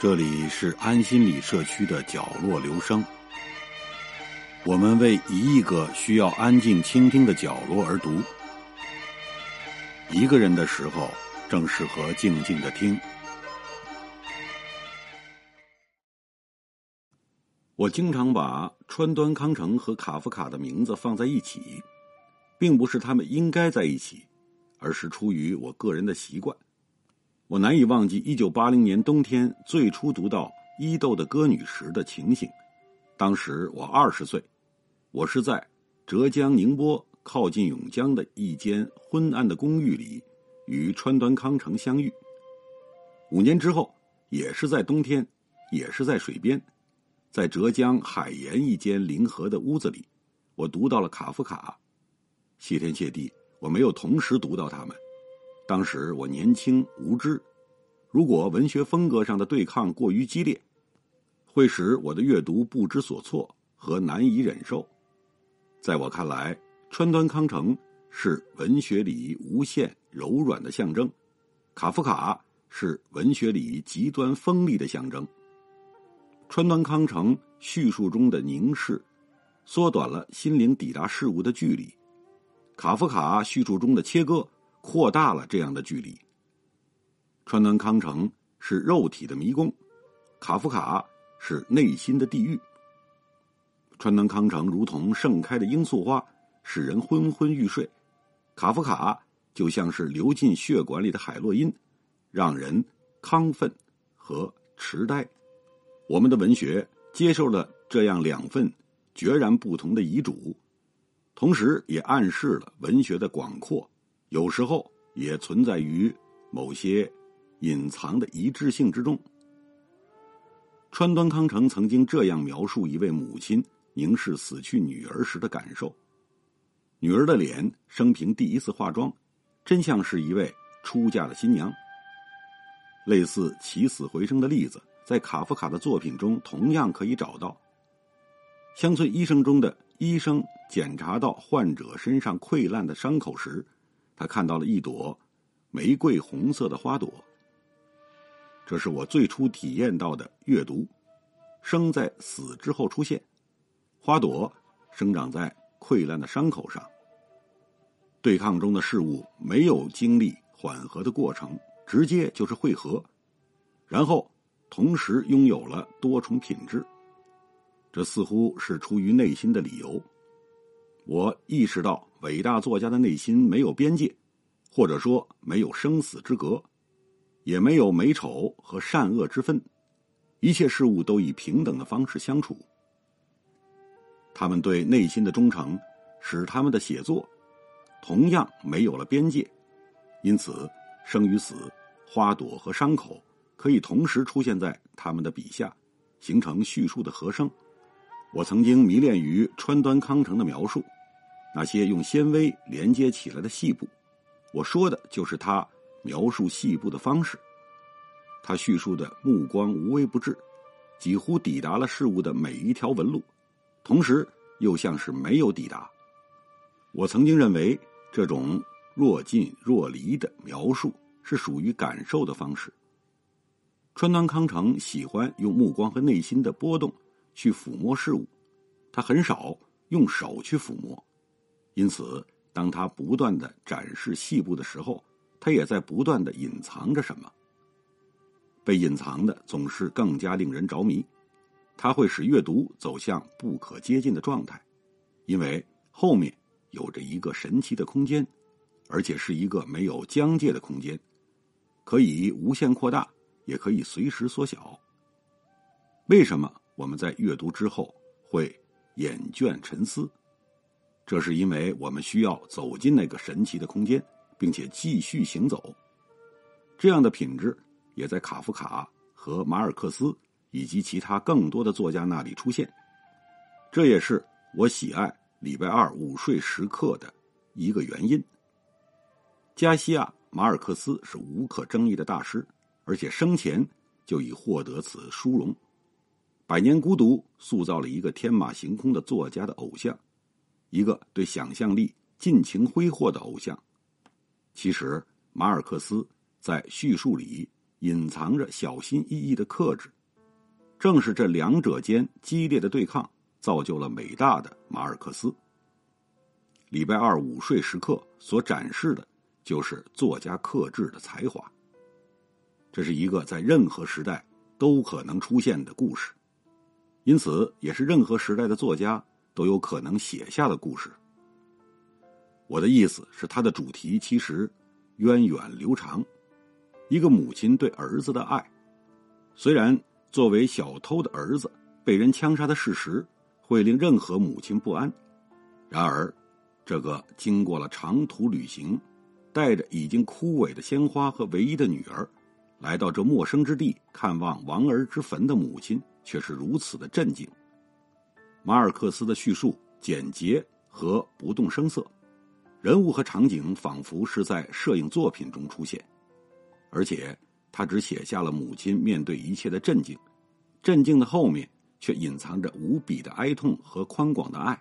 这里是安心里社区的角落留声。我们为一亿个需要安静倾听的角落而读。一个人的时候，正适合静静的听。我经常把川端康成和卡夫卡的名字放在一起，并不是他们应该在一起，而是出于我个人的习惯。我难以忘记一九八零年冬天最初读到伊豆的歌女时的情形。当时我二十岁，我是在浙江宁波靠近永江的一间昏暗的公寓里与川端康成相遇。五年之后，也是在冬天，也是在水边，在浙江海盐一间临河的屋子里，我读到了卡夫卡。谢天谢地，我没有同时读到他们。当时我年轻无知，如果文学风格上的对抗过于激烈，会使我的阅读不知所措和难以忍受。在我看来，川端康成是文学里无限柔软的象征，卡夫卡是文学里极端锋利的象征。川端康成叙述中的凝视，缩短了心灵抵达事物的距离；卡夫卡叙述中的切割。扩大了这样的距离。川端康成是肉体的迷宫，卡夫卡是内心的地狱。川端康成如同盛开的罂粟花，使人昏昏欲睡；卡夫卡就像是流进血管里的海洛因，让人亢奋和痴呆。我们的文学接受了这样两份决然不同的遗嘱，同时也暗示了文学的广阔。有时候也存在于某些隐藏的一致性之中。川端康成曾经这样描述一位母亲凝视死去女儿时的感受：女儿的脸生平第一次化妆，真像是一位出嫁的新娘。类似起死回生的例子，在卡夫卡的作品中同样可以找到。乡村医生中的医生检查到患者身上溃烂的伤口时。他看到了一朵玫瑰红色的花朵。这是我最初体验到的阅读，生在死之后出现，花朵生长在溃烂的伤口上。对抗中的事物没有经历缓和的过程，直接就是汇合，然后同时拥有了多重品质。这似乎是出于内心的理由。我意识到，伟大作家的内心没有边界，或者说没有生死之隔，也没有美丑和善恶之分，一切事物都以平等的方式相处。他们对内心的忠诚，使他们的写作同样没有了边界，因此生与死、花朵和伤口可以同时出现在他们的笔下，形成叙述的和声。我曾经迷恋于川端康成的描述。那些用纤维连接起来的细部，我说的就是他描述细部的方式。他叙述的目光无微不至，几乎抵达了事物的每一条纹路，同时又像是没有抵达。我曾经认为这种若近若离的描述是属于感受的方式。川端康成喜欢用目光和内心的波动去抚摸事物，他很少用手去抚摸。因此，当他不断的展示细部的时候，他也在不断的隐藏着什么。被隐藏的总是更加令人着迷，它会使阅读走向不可接近的状态，因为后面有着一个神奇的空间，而且是一个没有疆界的空间，可以无限扩大，也可以随时缩小。为什么我们在阅读之后会厌倦沉思？这是因为我们需要走进那个神奇的空间，并且继续行走。这样的品质也在卡夫卡和马尔克斯以及其他更多的作家那里出现。这也是我喜爱礼拜二午睡时刻的一个原因。加西亚·马尔克斯是无可争议的大师，而且生前就已获得此殊荣。《百年孤独》塑造了一个天马行空的作家的偶像。一个对想象力尽情挥霍的偶像。其实，马尔克斯在叙述里隐藏着小心翼翼的克制。正是这两者间激烈的对抗，造就了伟大的马尔克斯。礼拜二午睡时刻所展示的，就是作家克制的才华。这是一个在任何时代都可能出现的故事，因此也是任何时代的作家都有可能写下的故事。我的意思是，它的主题其实源远流长。一个母亲对儿子的爱，虽然作为小偷的儿子被人枪杀的事实会令任何母亲不安，然而，这个经过了长途旅行，带着已经枯萎的鲜花和唯一的女儿，来到这陌生之地看望亡儿之坟的母亲，却是如此的震惊。马尔克斯的叙述简洁和不动声色。人物和场景仿佛是在摄影作品中出现，而且他只写下了母亲面对一切的震惊，震惊的后面却隐藏着无比的哀痛和宽广的爱。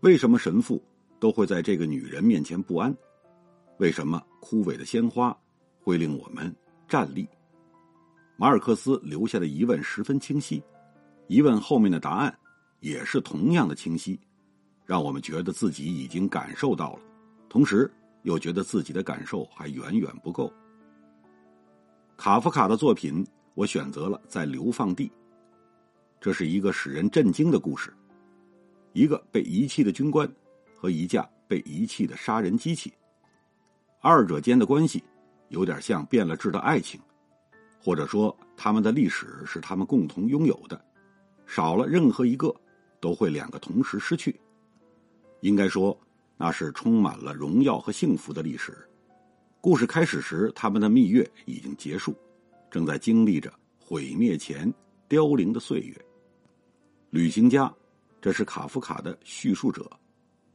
为什么神父都会在这个女人面前不安？为什么枯萎的鲜花会令我们站立？马尔克斯留下的疑问十分清晰，疑问后面的答案也是同样的清晰。让我们觉得自己已经感受到了，同时又觉得自己的感受还远远不够。卡夫卡的作品，我选择了在流放地。这是一个使人震惊的故事：一个被遗弃的军官和一架被遗弃的杀人机器，二者间的关系有点像变了质的爱情，或者说他们的历史是他们共同拥有的，少了任何一个，都会两个同时失去。应该说，那是充满了荣耀和幸福的历史。故事开始时，他们的蜜月已经结束，正在经历着毁灭前凋零的岁月。旅行家，这是卡夫卡的叙述者，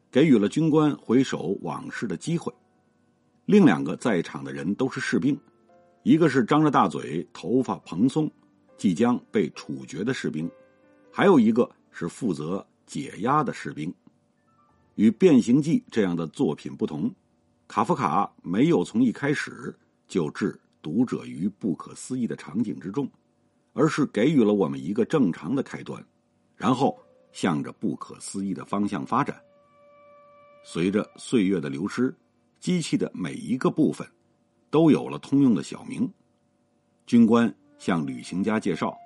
给予了军官回首往事的机会。另两个在场的人都是士兵，一个是张着大嘴、头发蓬松、即将被处决的士兵，还有一个是负责解压的士兵。与《变形记》这样的作品不同，卡夫卡没有从一开始就置读者于不可思议的场景之中，而是给予了我们一个正常的开端，然后向着不可思议的方向发展。随着岁月的流失，机器的每一个部分都有了通用的小名。军官向旅行家介绍，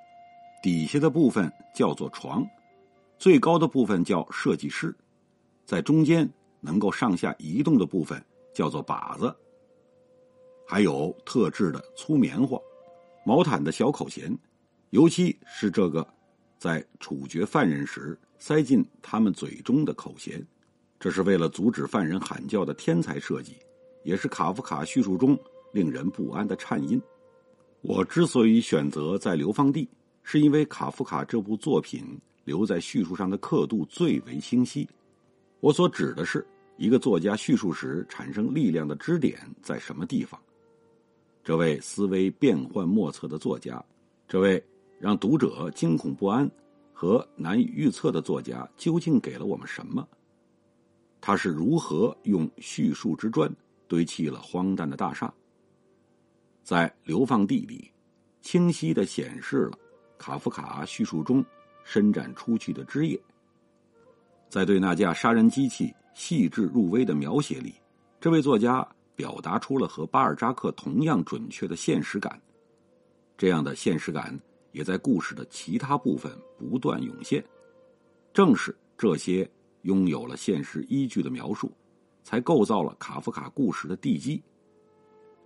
底下的部分叫做床，最高的部分叫设计师。在中间能够上下移动的部分叫做靶子，还有特制的粗棉花、毛毯的小口钳，尤其是这个在处决犯人时塞进他们嘴中的口钳，这是为了阻止犯人喊叫的天才设计，也是卡夫卡叙述中令人不安的颤音。我之所以选择在流放地，是因为卡夫卡这部作品留在叙述上的刻度最为清晰。我所指的是一个作家叙述时产生力量的支点在什么地方？这位思维变幻莫测的作家，这位让读者惊恐不安和难以预测的作家，究竟给了我们什么？他是如何用叙述之砖堆砌了荒诞的大厦？在流放地里，清晰的显示了卡夫卡叙述中伸展出去的枝叶。在对那架杀人机器细致入微的描写里，这位作家表达出了和巴尔扎克同样准确的现实感。这样的现实感也在故事的其他部分不断涌现。正是这些拥有了现实依据的描述，才构造了卡夫卡故事的地基。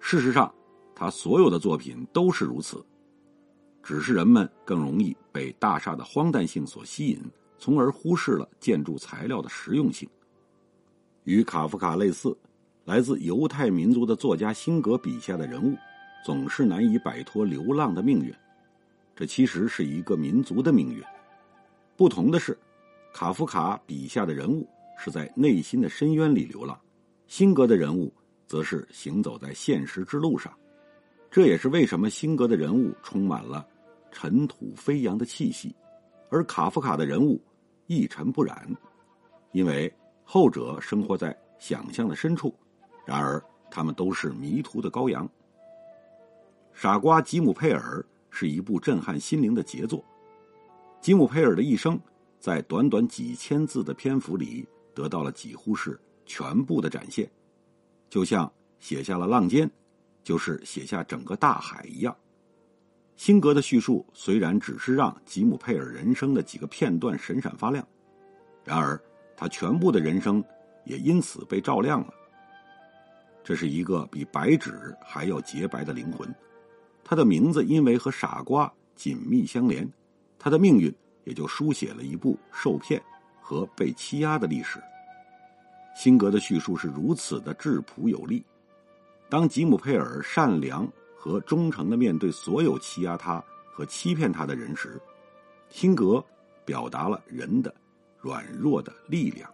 事实上，他所有的作品都是如此，只是人们更容易被大厦的荒诞性所吸引。从而忽视了建筑材料的实用性。与卡夫卡类似，来自犹太民族的作家辛格笔下的人物，总是难以摆脱流浪的命运。这其实是一个民族的命运。不同的是，卡夫卡笔下的人物是在内心的深渊里流浪，辛格的人物则是行走在现实之路上。这也是为什么辛格的人物充满了尘土飞扬的气息，而卡夫卡的人物。一尘不染，因为后者生活在想象的深处。然而，他们都是迷途的羔羊。傻瓜吉姆佩尔是一部震撼心灵的杰作。吉姆佩尔的一生，在短短几千字的篇幅里，得到了几乎是全部的展现，就像写下了浪尖，就是写下整个大海一样。辛格的叙述虽然只是让吉姆佩尔人生的几个片段闪闪发亮，然而他全部的人生也因此被照亮了。这是一个比白纸还要洁白的灵魂，他的名字因为和傻瓜紧密相连，他的命运也就书写了一部受骗和被欺压的历史。辛格的叙述是如此的质朴有力，当吉姆佩尔善良和忠诚的面对所有欺压他和欺骗他的人时，辛格表达了人的软弱的力量，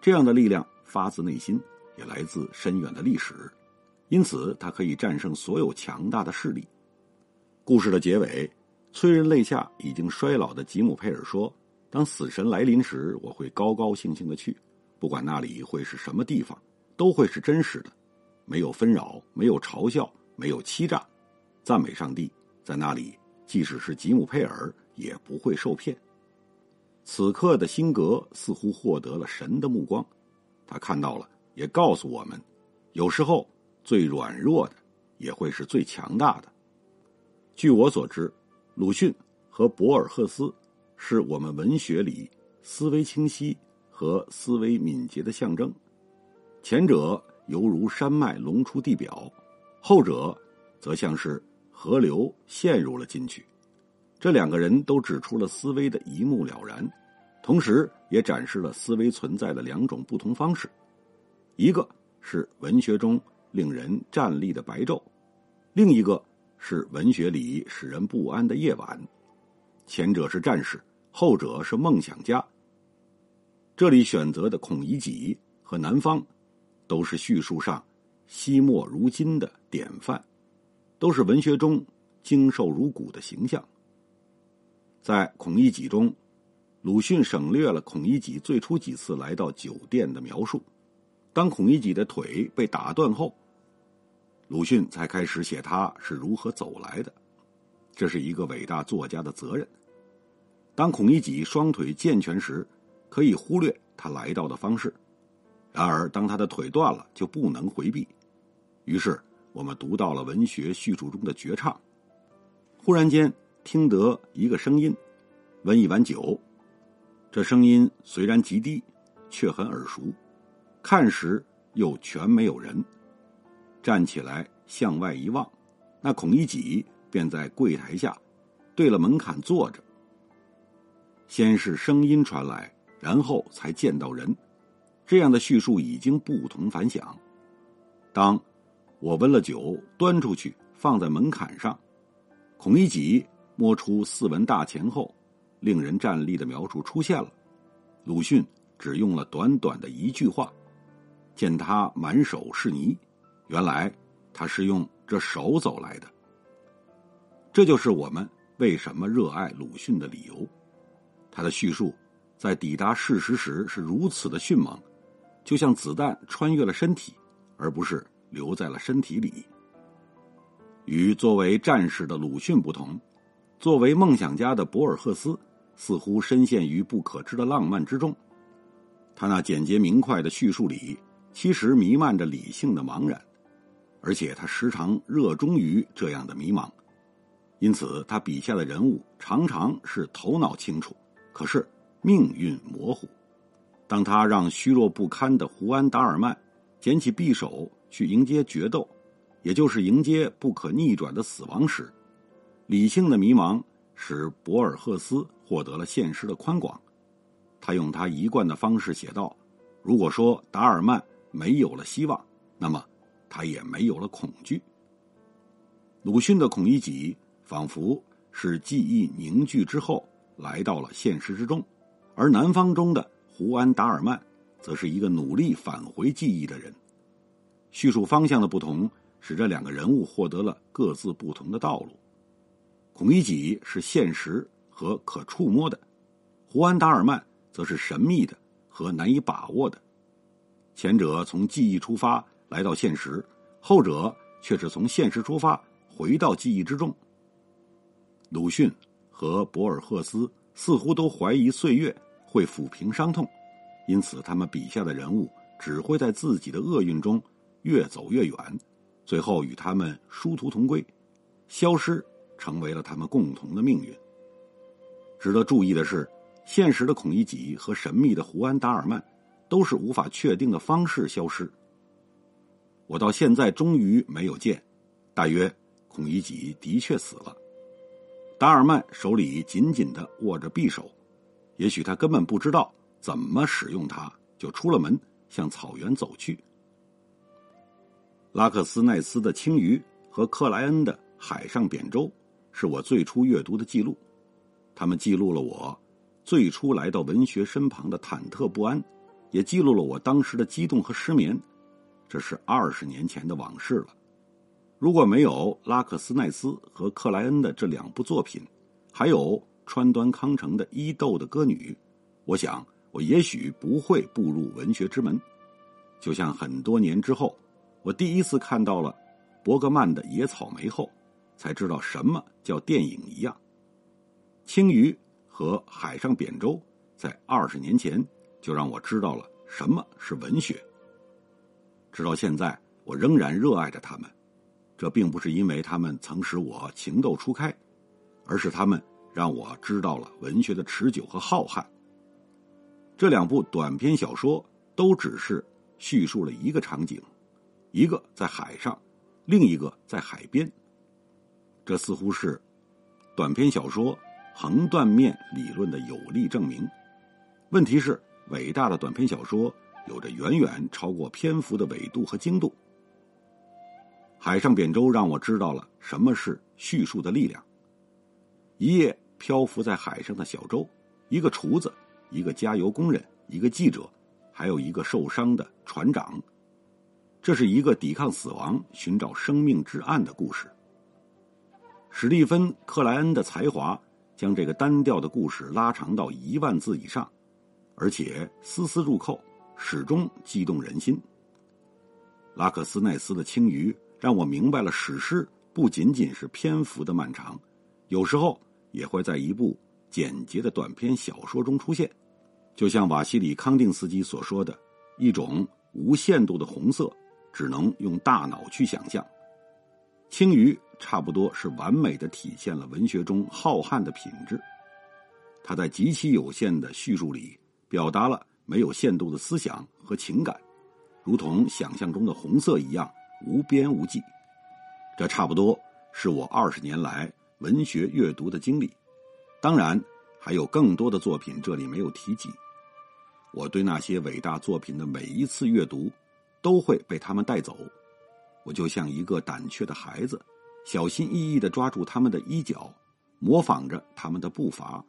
这样的力量发自内心。也来自深远的历史，因此他可以战胜所有强大的势力。故事的结尾，催人泪下、已经衰老的吉姆佩尔说：“当死神来临时，我会高高兴兴的去，不管那里会是什么地方，都会是真实的，没有纷扰，没有嘲笑，没有欺诈。赞美上帝，在那里，即使是吉姆佩尔也不会受骗。”此刻的辛格似乎获得了神的目光，他看到了。也告诉我们，有时候最软弱的也会是最强大的。据我所知，鲁迅和博尔赫斯是我们文学里思维清晰和思维敏捷的象征。前者犹如山脉隆出地表，后者则像是河流陷入了进去。这两个人都指出了思维的一目了然，同时也展示了思维存在的两种不同方式。一个是文学中令人站立的白昼，另一个是文学里使人不安的夜晚。前者是战士，后者是梦想家。这里选择的孔乙己和南方，都是叙述上惜墨如金的典范，都是文学中精瘦如骨的形象。在孔乙己中，鲁迅省略了孔乙己最初几次来到酒店的描述。当孔乙己的腿被打断后，鲁迅才开始写他是如何走来的。这是一个伟大作家的责任。当孔乙己双腿健全时，可以忽略他来到的方式；然而，当他的腿断了，就不能回避。于是，我们读到了文学叙述中的绝唱。忽然间，听得一个声音：“温一碗酒。”这声音虽然极低，却很耳熟。看时又全没有人，站起来向外一望，那孔乙己便在柜台下，对了门槛坐着。先是声音传来，然后才见到人，这样的叙述已经不同凡响。当我温了酒，端出去放在门槛上，孔乙己摸出四文大钱后，令人站立的描述出现了。鲁迅只用了短短的一句话。见他满手是泥，原来他是用这手走来的。这就是我们为什么热爱鲁迅的理由。他的叙述在抵达事实时是如此的迅猛，就像子弹穿越了身体，而不是留在了身体里。与作为战士的鲁迅不同，作为梦想家的博尔赫斯似乎深陷于不可知的浪漫之中。他那简洁明快的叙述里。其实弥漫着理性的茫然，而且他时常热衷于这样的迷茫，因此他笔下的人物常常是头脑清楚，可是命运模糊。当他让虚弱不堪的胡安·达尔曼捡起匕首去迎接决斗，也就是迎接不可逆转的死亡时，理性的迷茫使博尔赫斯获得了现实的宽广。他用他一贯的方式写道：“如果说达尔曼。”没有了希望，那么他也没有了恐惧。鲁迅的孔乙己仿佛是记忆凝聚之后来到了现实之中，而南方中的胡安·达尔曼则是一个努力返回记忆的人。叙述方向的不同，使这两个人物获得了各自不同的道路。孔乙己是现实和可触摸的，胡安·达尔曼则是神秘的和难以把握的。前者从记忆出发来到现实，后者却是从现实出发回到记忆之中。鲁迅和博尔赫斯似乎都怀疑岁月会抚平伤痛，因此他们笔下的人物只会在自己的厄运中越走越远，最后与他们殊途同归，消失成为了他们共同的命运。值得注意的是，现实的孔乙己和神秘的胡安·达尔曼都是无法确定的方式消失。我到现在终于没有见，大约孔乙己的确死了。达尔曼手里紧紧的握着匕首，也许他根本不知道怎么使用它，就出了门向草原走去。拉克斯奈斯的《青鱼》和克莱恩的《海上扁舟》是我最初阅读的记录。他们记录了我最初来到文学身旁的忐忑不安，也记录了我当时的激动和失眠。这是二十年前的往事了。如果没有拉克斯奈斯和克莱恩的这两部作品，还有川端康成的《伊豆的歌女》，我想我也许不会步入文学之门。就像很多年之后，我第一次看到了伯格曼的《野草莓》后，才知道什么叫电影一样。青鱼和海上扁舟在二十年前就让我知道了什么是文学。直到现在，我仍然热爱着他们。这并不是因为他们曾使我情窦初开，而是他们让我知道了文学的持久和浩瀚。这两部短篇小说都只是叙述了一个场景，一个在海上，另一个在海边。这似乎是短篇小说。横断面理论的有力证明。问题是，伟大的短篇小说有着远远超过篇幅的纬度和精度。海上扁舟让我知道了什么是叙述的力量。一叶漂浮在海上的小舟，一个厨子，一个加油工人，一个记者，还有一个受伤的船长。这是一个抵抗死亡、寻找生命之岸的故事。史蒂芬·克莱恩的才华。将这个单调的故事拉长到一万字以上，而且丝丝入扣，始终激动人心。拉克斯奈斯的《青鱼》让我明白了，史诗不仅仅是篇幅的漫长，有时候也会在一部简洁的短篇小说中出现。就像瓦西里康定斯基所说的，一种无限度的红色，只能用大脑去想象。青鱼差不多是完美的体现了文学中浩瀚的品质。他在极其有限的叙述里，表达了没有限度的思想和情感，如同想象中的红色一样无边无际。这差不多是我二十年来文学阅读的经历。当然，还有更多的作品这里没有提及。我对那些伟大作品的每一次阅读，都会被他们带走。我就像一个胆怯的孩子，小心翼翼的抓住他们的衣角，模仿着他们的步伐，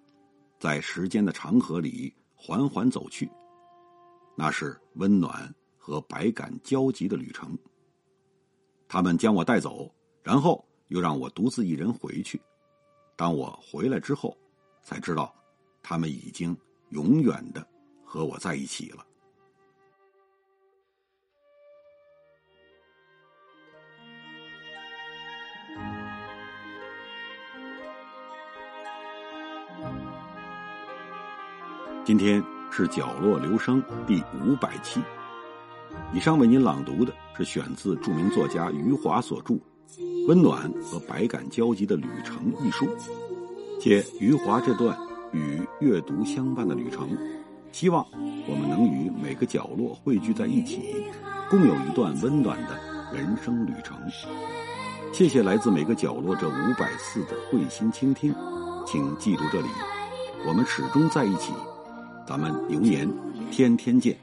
在时间的长河里缓缓走去。那是温暖和百感交集的旅程。他们将我带走，然后又让我独自一人回去。当我回来之后，才知道，他们已经永远的和我在一起了。今天是角落留声第五百期。以上为您朗读的是选自著名作家余华所著《温暖和百感交集的旅程》一书，借余华这段与阅读相伴的旅程，希望我们能与每个角落汇聚在一起，共有一段温暖的人生旅程。谢谢来自每个角落这五百次的会心倾听，请记住这里，我们始终在一起。咱们牛年天天见。